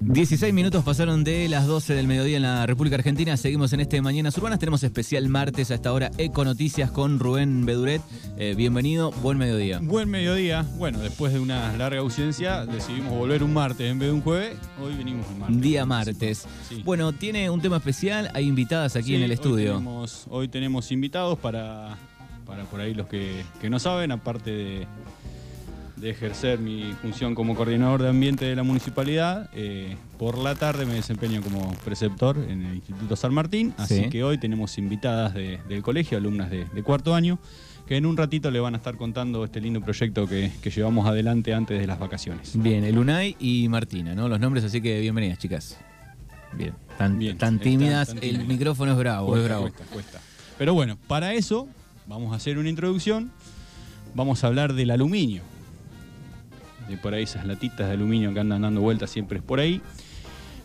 16 minutos pasaron de las 12 del mediodía en la República Argentina. Seguimos en este Mañanas Urbanas. Tenemos especial martes a esta hora Eco Noticias con Rubén Beduret. Eh, bienvenido, buen mediodía. Buen mediodía. Bueno, después de una larga ausencia, decidimos volver un martes en vez de un jueves. Hoy venimos un martes. Día martes. Sí. Bueno, tiene un tema especial. Hay invitadas aquí Sí, en el estudio. Hoy tenemos, hoy tenemos invitados para, para por ahí los que, que no saben, aparte de, de ejercer mi función como coordinador de ambiente de la municipalidad, eh, por la tarde me desempeño como preceptor en el Instituto San Martín, así Sí. que hoy tenemos invitadas de- del colegio, alumnas de, de cuarto año, que en un ratito le van a estar contando este lindo proyecto que, que llevamos adelante antes de las vacaciones. Bien, el Unai y Martina, ¿no? Los nombres, así que bienvenidas, chicas. Bien, tan, Bien, tan tímidas. tan el micrófono es bravo, es bravo. cuesta, cuesta. Pero bueno, para eso vamos a hacer una introducción. Vamos a hablar del aluminio. De por ahí esas latitas de aluminio que andan dando vueltas siempre es por ahí.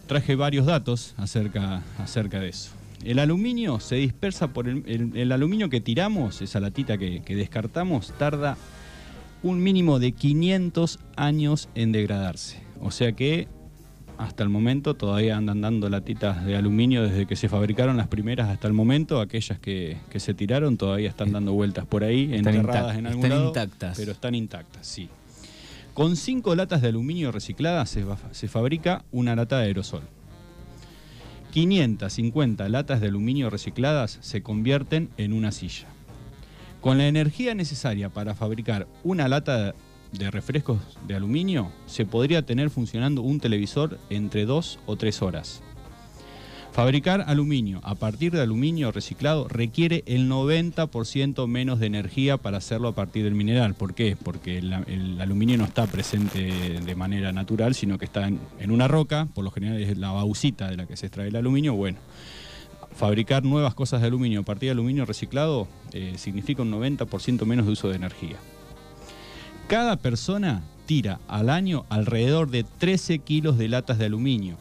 Traje varios datos acerca, acerca de eso. El aluminio se dispersa por el, el- aluminio que tiramos, esa latita que, que descartamos, tarda un mínimo de 500 años en degradarse. O sea que hasta el momento todavía andan dando latitas de aluminio desde que se fabricaron las primeras hasta el momento. Aquellas que, que se tiraron todavía están dando vueltas por ahí, Están enterradas en algún están lado, intactas. Pero están intactas, sí. Con cinco latas de aluminio recicladas se, se fabrica una lata de aerosol. 550 latas de aluminio recicladas se convierten en una silla. Con la energía necesaria para fabricar una lata de refrescos de aluminio, se podría tener funcionando un televisor entre 2 o 3 horas. Fabricar aluminio a partir de aluminio reciclado requiere el 90% menos de energía para hacerlo a partir del mineral. ¿Por qué? Porque el, aluminio no está presente de manera natural, sino que está en, en una roca, por lo general es la bauxita de la que se extrae el aluminio. Bueno, fabricar nuevas cosas de aluminio a partir de aluminio reciclado eh, significa un 90% menos de uso de energía. Cada persona tira al año alrededor de 13 kilos de latas de aluminio,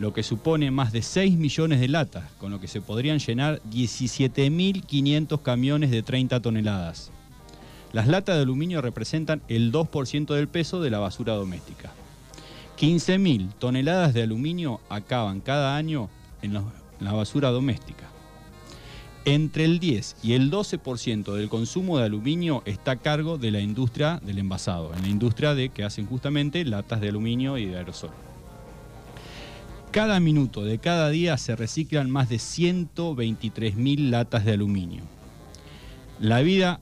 lo que supone más de 6 millones de latas, con lo que se podrían llenar 17.500 camiones de 30 toneladas. Las latas de aluminio representan el 2% del peso de la basura doméstica. 15.000 toneladas de aluminio acaban cada año en los- la basura doméstica. Entre el 10 y el 12% del consumo de aluminio está a cargo de la industria del envasado, en la industria de que hacen justamente latas de aluminio y de aerosol. Cada minuto de cada día se reciclan más de 123.000 latas de aluminio. La vida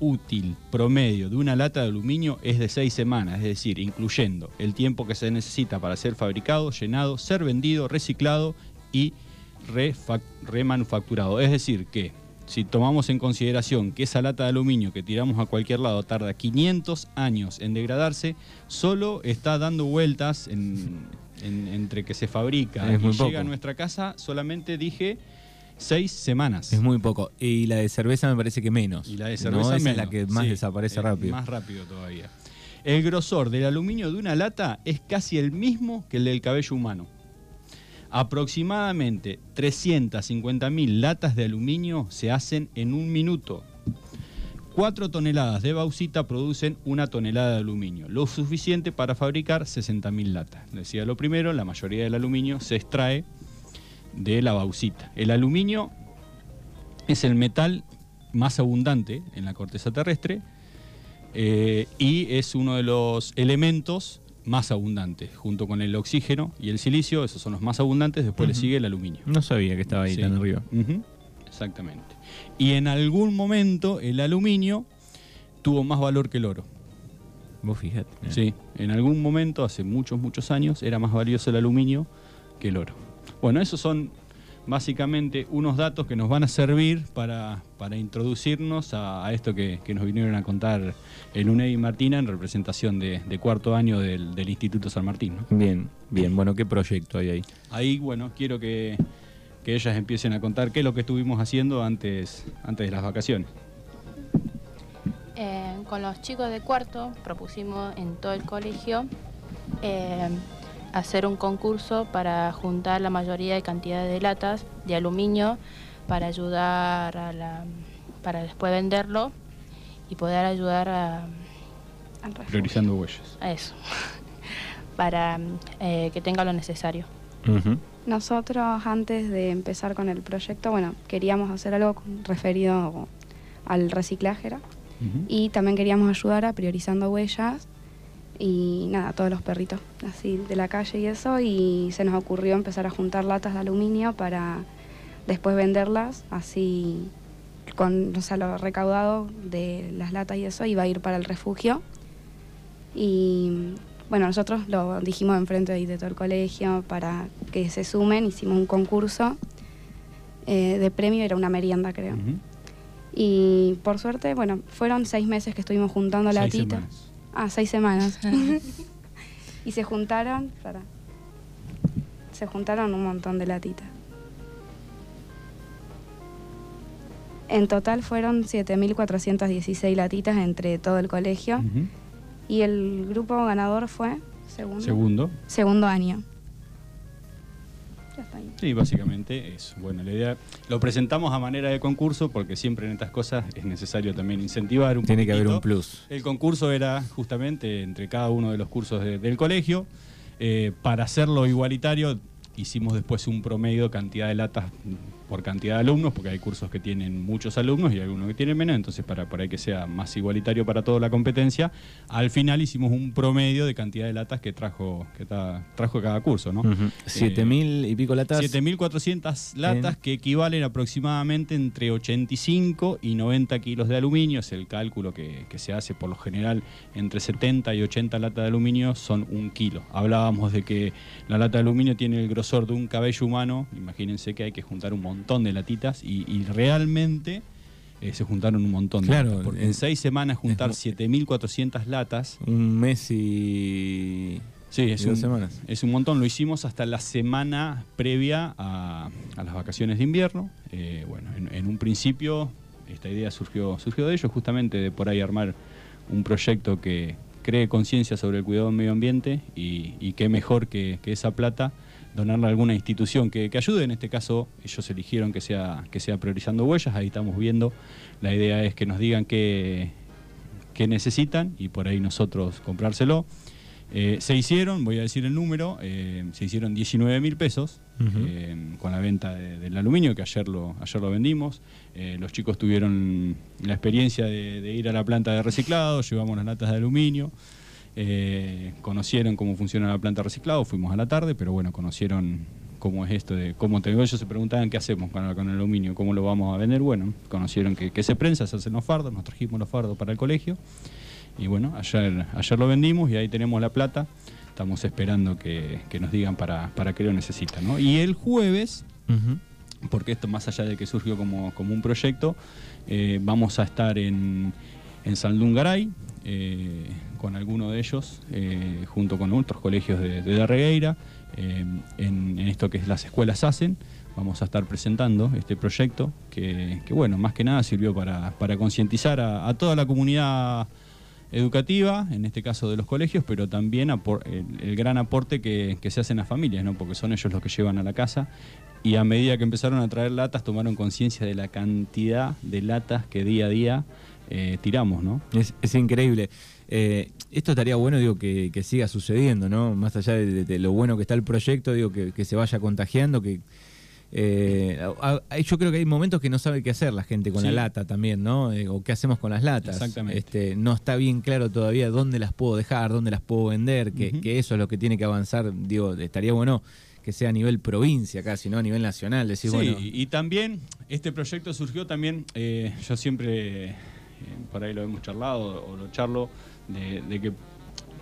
útil promedio de una lata de aluminio es de 6 semanas, es decir, incluyendo el tiempo que se necesita para ser fabricado, llenado, ser vendido, reciclado y remanufacturado. Es decir, que si tomamos en consideración que esa lata de aluminio que tiramos a cualquier lado tarda 500 años en degradarse, solo está dando vueltas en- en- entre que se fabrica Es y llega poco. a nuestra casa, solamente dije 6 semanas. Es muy poco. Y la de cerveza me parece que menos. Y la de ¿no? cerveza Esa es la que más Sí, desaparece es rápido. Más rápido todavía. El grosor del aluminio de una lata es casi el mismo que el del cabello humano. Aproximadamente 350.000 latas de aluminio se hacen en un minuto. 4 toneladas de bauxita producen una tonelada de aluminio, lo suficiente para fabricar 60.000 latas. Decía lo primero, la mayoría del aluminio se extrae de la bauxita. El aluminio es el metal más abundante en la corteza terrestre eh, y es uno de los elementos más abundantes, junto con el oxígeno y el silicio, esos son los más abundantes, después le sigue el aluminio. No sabía que estaba ahí Sí. tan arriba. Exactamente. Y en algún momento el aluminio tuvo más valor que el oro. Vos fijate. eh. Sí, en algún momento, hace muchos, muchos años, era más valioso el aluminio que el oro. Bueno, esos son básicamente unos datos que nos van a servir para, para introducirnos a, a esto que, que nos vinieron a contar el UNED y Martina en representación de, de cuarto año del, del Instituto San Martín. ¿no? Bien, bien. Bueno, ¿qué proyecto hay ahí? Ahí, bueno, quiero que, que ellas empiecen a contar qué es lo que estuvimos haciendo antes, antes de las vacaciones. Eh, con los chicos de cuarto propusimos en todo el colegio eh, hacer un concurso para juntar la mayoría de cantidad de latas de aluminio para ayudar a la, para después venderlo y poder ayudar a, al. Priorizando huellas. Eso. Para eh, que tenga lo necesario. Nosotros antes de empezar con el proyecto, bueno, queríamos hacer algo referido al reciclaje y también queríamos ayudar a priorizando huellas y nada, todos los perritos así de la calle y eso y se nos ocurrió empezar a juntar latas de aluminio para después venderlas así con o sea, lo recaudado de las latas y eso iba a ir para el refugio y bueno, nosotros lo dijimos enfrente de, de todo el colegio para que se sumen, hicimos un concurso eh, de premio, era una merienda creo. Y por suerte, bueno, fueron seis meses que estuvimos juntando Seis latitas. semanas. Ah, seis semanas. y se juntaron, para, se juntaron un montón de latitas. En total fueron 7.416 latitas entre todo el colegio. Y el grupo ganador fue segundo, Segundo. segundo año. Ya está ahí. Sí, básicamente eso. Bueno, la idea lo presentamos a manera de concurso porque siempre en estas cosas es necesario también incentivar un Tiene que haber un plus. El concurso era justamente entre cada uno de los cursos de- del colegio. Eh, para hacerlo igualitario, hicimos después un promedio cantidad de latas por cantidad de alumnos, porque hay cursos que tienen muchos alumnos y algunos que tienen menos, entonces para, para que sea más igualitario para toda la competencia, al final hicimos un promedio de cantidad de latas que trajo, que ta- trajo cada curso, ¿no? Ujú. Siete mil y pico latas. 7.400 latas En- que equivalen aproximadamente entre 85 y 90 kilos de aluminio. Es el cálculo que, que se hace por lo general entre 70 y 80 latas de aluminio son un kilo. Hablábamos de que la lata de aluminio tiene el grosor de un cabello humano. Imagínense que hay que juntar un montón de latitas y, y realmente eh, se juntaron un montón de Claro, latas. Porque en seis semanas juntar es 7.400 latas Un mes y. Sí, es y dos un, semanas. es un montón. Lo hicimos hasta la semana previa a, a las vacaciones de invierno. Eh, bueno, en, en un principio esta idea surgió, surgió de ellos, justamente de por ahí armar un proyecto que cree conciencia sobre el cuidado del medio ambiente y, y qué mejor que, que esa plata donarla a alguna institución que, que ayude. En este caso, ellos eligieron que sea, que sea priorizando huellas. Ahí estamos viendo. La idea es que nos digan qué, qué necesitan y por ahí nosotros comprárselo. Eh, se hicieron, voy a decir el número, eh, se hicieron 19 mil pesos eh, con la venta de- del aluminio, que ayer lo, ayer lo vendimos. Los chicos tuvieron la experiencia de, de ir a la planta de reciclado, llevamos las latas de aluminio, eh, conocieron cómo funciona la planta de reciclado, fuimos a la tarde, pero bueno, conocieron cómo es esto de cómo te ellos se preguntaban qué hacemos con, el- con el aluminio, cómo lo vamos a vender. Bueno, conocieron que, que se prensa, se hacen los fardos, nos trajimos los fardos para el colegio. Y bueno, ayer, ayer lo vendimos y ahí tenemos la plata. Estamos esperando que, que nos digan para, para qué lo necesitan. ¿no? Y el jueves, porque esto más allá de que surgió como, como un proyecto, eh, vamos a estar en, en Saldungaray eh, con alguno de ellos, eh, junto con otros colegios de, de Darregueira, eh, en, esto que las escuelas hacen. Vamos a estar presentando este proyecto que, bueno, más que nada sirvió para, para concientizar a, toda la comunidad educativa, en este caso de los colegios, pero también el, gran aporte que, que se hace en las familias, ¿no? porque son ellos los que llevan a la casa. Y a medida que empezaron a traer latas, tomaron conciencia de la cantidad de latas que día a día eh, tiramos, ¿no? Es increíble. Eh, esto estaría bueno, digo, que, que siga sucediendo, ¿no? Más allá de, de lo bueno que está el proyecto, digo, que, que se vaya contagiando, que... eh, a- a- yo creo que hay momentos que no sabe qué hacer la gente con Sí. la lata también, ¿no? Eh, o qué hacemos con las latas. Exactamente. Este, no está bien claro todavía dónde las puedo dejar, dónde las puedo vender, que, eso es lo que tiene que avanzar. Digo, estaría bueno que sea a nivel provincia casi, ¿no? A nivel nacional. Sí, bueno, y también este proyecto surgió también, yo siempre, por ahí lo hemos charlado o lo charlo, de, que,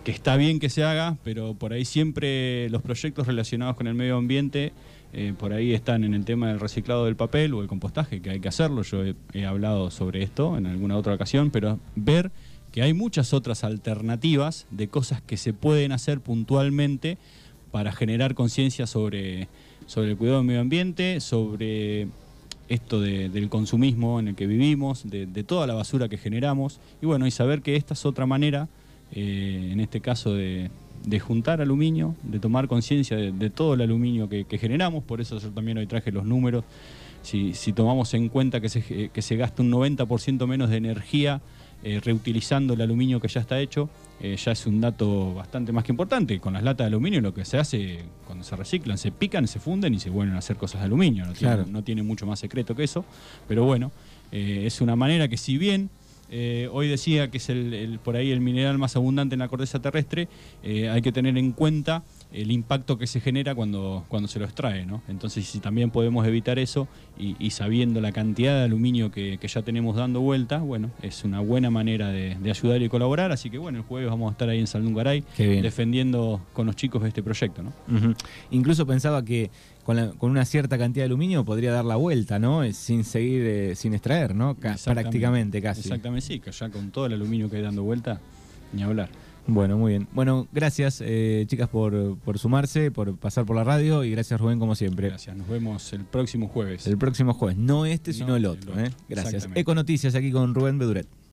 que está bien que se haga, pero por ahí siempre los proyectos relacionados con el medio ambiente, eh, por ahí están en el tema del reciclado del papel o el compostaje, que hay que hacerlo, yo he, he hablado sobre esto en alguna otra ocasión, pero ver que hay muchas otras alternativas de cosas que se pueden hacer puntualmente para generar conciencia sobre, sobre el cuidado del medio ambiente, sobre esto de- del consumismo en el que vivimos, de, toda la basura que generamos, y bueno, y saber que esta es otra manera, eh, en este caso de, de juntar aluminio, de tomar conciencia de, todo el aluminio que, generamos, por eso yo también hoy traje los números, si, tomamos en cuenta que se gasta un 90% menos de energía eh, reutilizando el aluminio que ya está hecho, eh, ya es un dato bastante más que importante. Con las latas de aluminio lo que se hace cuando se reciclan, se pican, se funden y se vuelven a hacer cosas de aluminio. No, Claro. tiene, no tiene mucho más secreto que eso, pero bueno, eh, es una manera que si bien eh, hoy decía que es el, el- por ahí el mineral más abundante en la corteza terrestre, eh, hay que tener en cuenta el impacto que se genera cuando, cuando se lo extrae. ¿no? Entonces, si también podemos evitar eso y, y sabiendo la cantidad de aluminio que, que ya tenemos dando vuelta, bueno, es una buena manera de, de ayudar y colaborar. Así que bueno, el jueves vamos a estar ahí en Saldungaray defendiendo con los chicos este proyecto. ¿no? Incluso pensaba que con, la- con una cierta cantidad de aluminio podría dar la vuelta, ¿no? Eh, Sin seguir, eh, sin extraer, ¿no? Ca- prácticamente casi. Exactamente, sí, que ya con todo el aluminio que hay dando vuelta, ni hablar. Bueno, muy bien. Bueno, gracias eh, chicas por, por sumarse, por pasar por la radio y gracias Rubén como siempre. Gracias, nos vemos el próximo jueves. El próximo jueves, no este, sino No, el el otro. otro. ¿eh? Gracias. Econoticias aquí con Rubén Beduret.